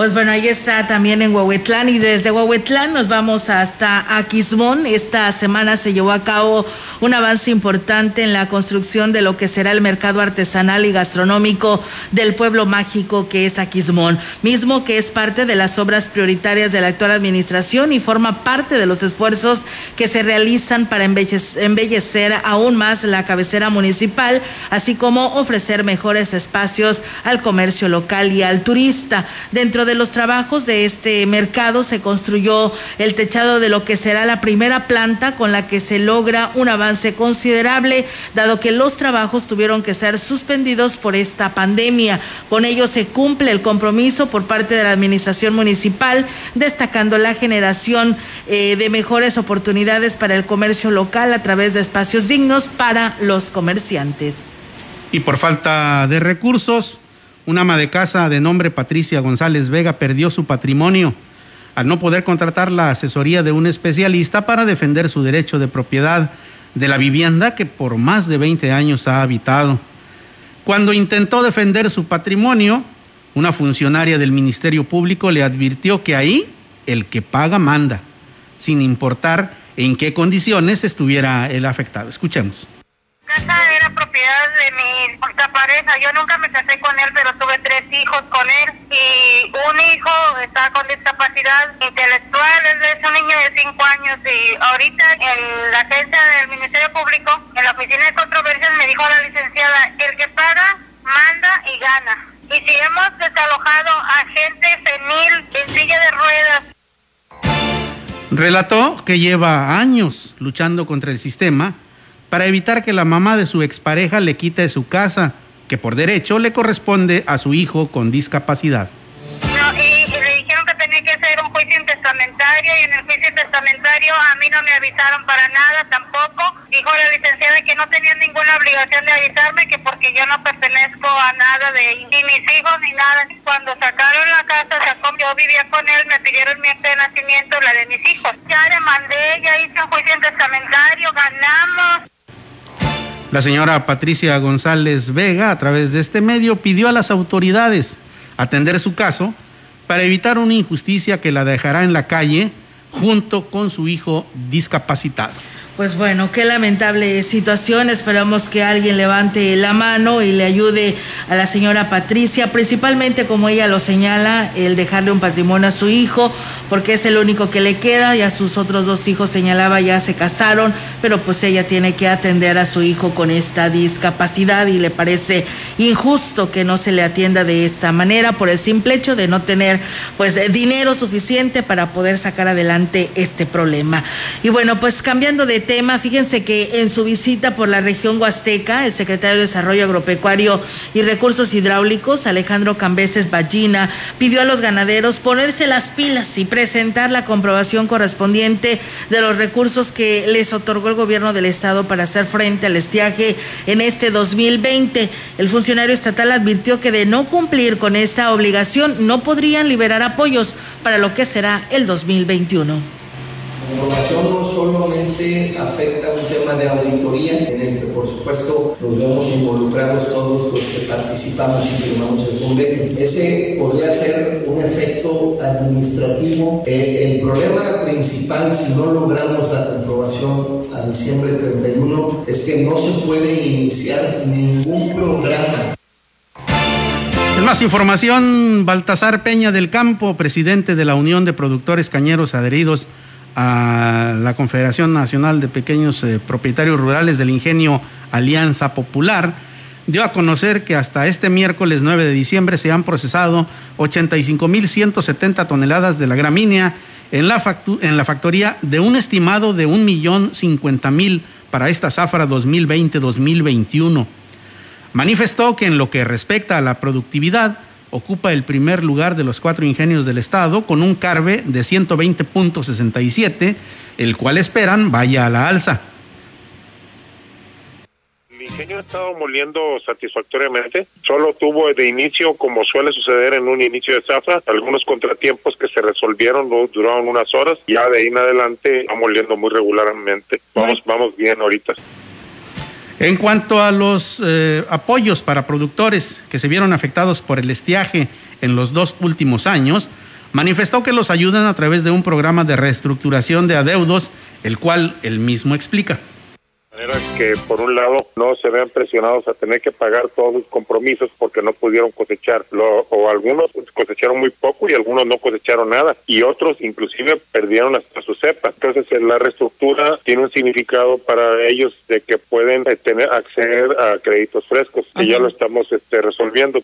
Pues bueno, ahí está también en Huehuetlán y desde Huehuetlán nos vamos hasta Aquismón. Esta semana se llevó a cabo un avance importante en la construcción de lo que será el mercado artesanal y gastronómico del pueblo mágico que es Aquismón, mismo que es parte de las obras prioritarias de la actual administración y forma parte de los esfuerzos que se realizan para embellecer aún más la cabecera municipal, así como ofrecer mejores espacios al comercio local y al turista. Dentro de de los trabajos de este mercado se construyó el techado de lo que será la primera planta con la que se logra un avance considerable, dado que los trabajos tuvieron que ser suspendidos por esta pandemia. Con ello se cumple el compromiso por parte de la administración municipal, destacando la generación eh, de mejores oportunidades para el comercio local a través de espacios dignos para los comerciantes. Y por falta de recursos, un ama de casa de nombre Patricia González Vega perdió su patrimonio al no poder contratar la asesoría de un especialista para defender su derecho de propiedad de la vivienda que por más de 20 años ha habitado. Cuando intentó defender su patrimonio, una funcionaria del Ministerio Público le advirtió que ahí el que paga manda, sin importar en qué condiciones estuviera el afectado. Escuchemos casa era propiedad de mi pareja. Yo nunca me casé con él, pero tuve tres hijos con él. Y un hijo está con discapacidad intelectual, es un niño de cinco años. Y ahorita en la agencia del Ministerio Público, en la oficina de controversias, me dijo la licenciada: el que paga, manda y gana. Y si hemos desalojado a gente senil en silla de ruedas. Relató que lleva años luchando contra el sistema para evitar que la mamá de su expareja le quite su casa, que por derecho le corresponde a su hijo con discapacidad. No, y, le dijeron que tenía que hacer un juicio testamentario y en el juicio testamentario a mí no me avisaron para nada tampoco. Dijo la licenciada que no tenía ninguna obligación de avisarme que porque yo no pertenezco a nada de ni mis hijos ni nada. Cuando sacaron la casa, sacó, yo vivía con él, me pidieron mi acta de nacimiento, la de mis hijos. Ya demandé, ya hice un juicio testamentario, ganamos. La señora Patricia González Vega, a través de este medio, pidió a las autoridades atender su caso para evitar una injusticia que la dejará en la calle junto con su hijo discapacitado. Pues bueno, qué lamentable situación. Esperamos que alguien levante la mano y le ayude a la señora Patricia, principalmente como ella lo señala, el dejarle un patrimonio a su hijo, porque es el único que le queda. Y a sus otros dos hijos señalaba ya se casaron, pero pues ella tiene que atender a su hijo con esta discapacidad y le parece injusto que no se le atienda de esta manera por el simple hecho de no tener pues dinero suficiente para poder sacar adelante este problema. Y bueno, pues cambiando de tema. Fíjense que en su visita por la región Huasteca, el secretario de Desarrollo Agropecuario y Recursos Hidráulicos, Alejandro Cambeses Ballina, pidió a los ganaderos ponerse las pilas y presentar la comprobación correspondiente de los recursos que les otorgó el gobierno del estado para hacer frente al estiaje en este 2020. El funcionario estatal advirtió que de no cumplir con esa obligación no podrían liberar apoyos para lo que será el 2021 comprobación no solamente afecta un tema de auditoría, en el que por supuesto nos vemos involucrados todos los que participamos y firmamos el convenio. Ese podría ser un efecto administrativo. Eh, el problema principal, si no logramos la comprobación a diciembre 31, es que no se puede iniciar ningún programa más información, Baltasar Peña del Campo, presidente de la Unión de Productores Cañeros Adheridos a la Confederación Nacional de Pequeños eh, Propietarios Rurales del Ingenio Alianza Popular, dio a conocer que hasta este miércoles 9 de diciembre se han procesado 85.170 toneladas de la gramínea en la, en la factoría de un estimado de 1.050.000 para esta zafra 2020-2021. Manifestó que en lo que respecta a la productividad, ocupa el primer lugar de los cuatro ingenios del estado con un carbe de 120.67, el cual esperan vaya a la alza. Mi ingenio ha estado moliendo satisfactoriamente. Solo tuvo de inicio, como suele suceder en un inicio de zafra, algunos contratiempos que se resolvieron, duraron unas horas. Ya de ahí en adelante va moliendo muy regularmente. Vamos, vamos bien ahorita. En cuanto a los eh, apoyos para productores que se vieron afectados por el estiaje en los dos últimos años, manifestó que los ayudan a través de un programa de reestructuración de adeudos, el cual él mismo explica manera que por un lado no se vean presionados a tener que pagar todos los compromisos porque no pudieron cosechar o algunos cosecharon muy poco y algunos no cosecharon nada y otros inclusive perdieron hasta su cepa. Entonces la reestructura tiene un significado para ellos de que pueden eh, tener acceder a créditos frescos que ya lo estamos este, resolviendo.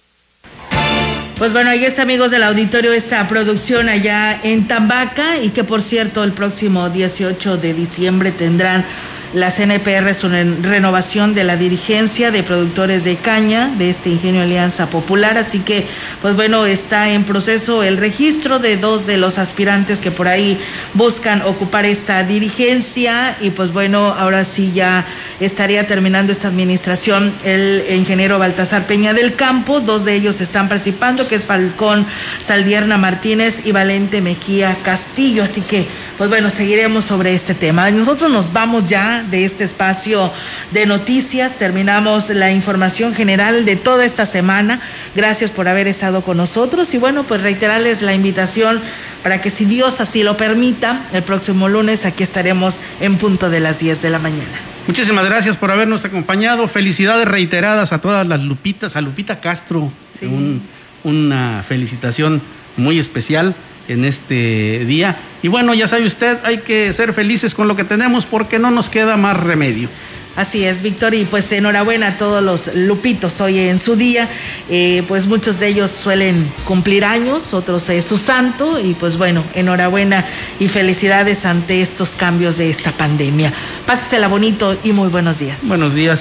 Pues bueno, ahí está, amigos del auditorio, esta producción allá en Tambaca y que por cierto el próximo 18 de diciembre tendrán la CNPR es una renovación de la dirigencia de productores de caña de este ingenio Alianza Popular, así que pues bueno, está en proceso el registro de dos de los aspirantes que por ahí buscan ocupar esta dirigencia. Y pues bueno, ahora sí ya estaría terminando esta administración el ingeniero Baltasar Peña del Campo, dos de ellos están participando, que es Falcón Saldierna Martínez y Valente Mejía Castillo, así que pues bueno, seguiremos sobre este tema. Nosotros nos vamos ya de este espacio de noticias, terminamos la información general de toda esta semana. Gracias por haber estado con nosotros y bueno, pues reiterarles la invitación para que si Dios así lo permita, el próximo lunes aquí estaremos en punto de las 10 de la mañana. Muchísimas gracias por habernos acompañado. Felicidades reiteradas a todas las Lupitas, a Lupita Castro. una felicitación muy especial en este día. Y bueno, ya sabe usted, hay que ser felices con lo que tenemos porque no nos queda más remedio. Así es, Víctor, y pues enhorabuena a todos los lupitos hoy en su día. Eh, pues muchos de ellos suelen cumplir años, otros es su santo, y pues bueno, enhorabuena y felicidades ante estos cambios de esta pandemia. Pásesela bonito y muy buenos días. Buenos días.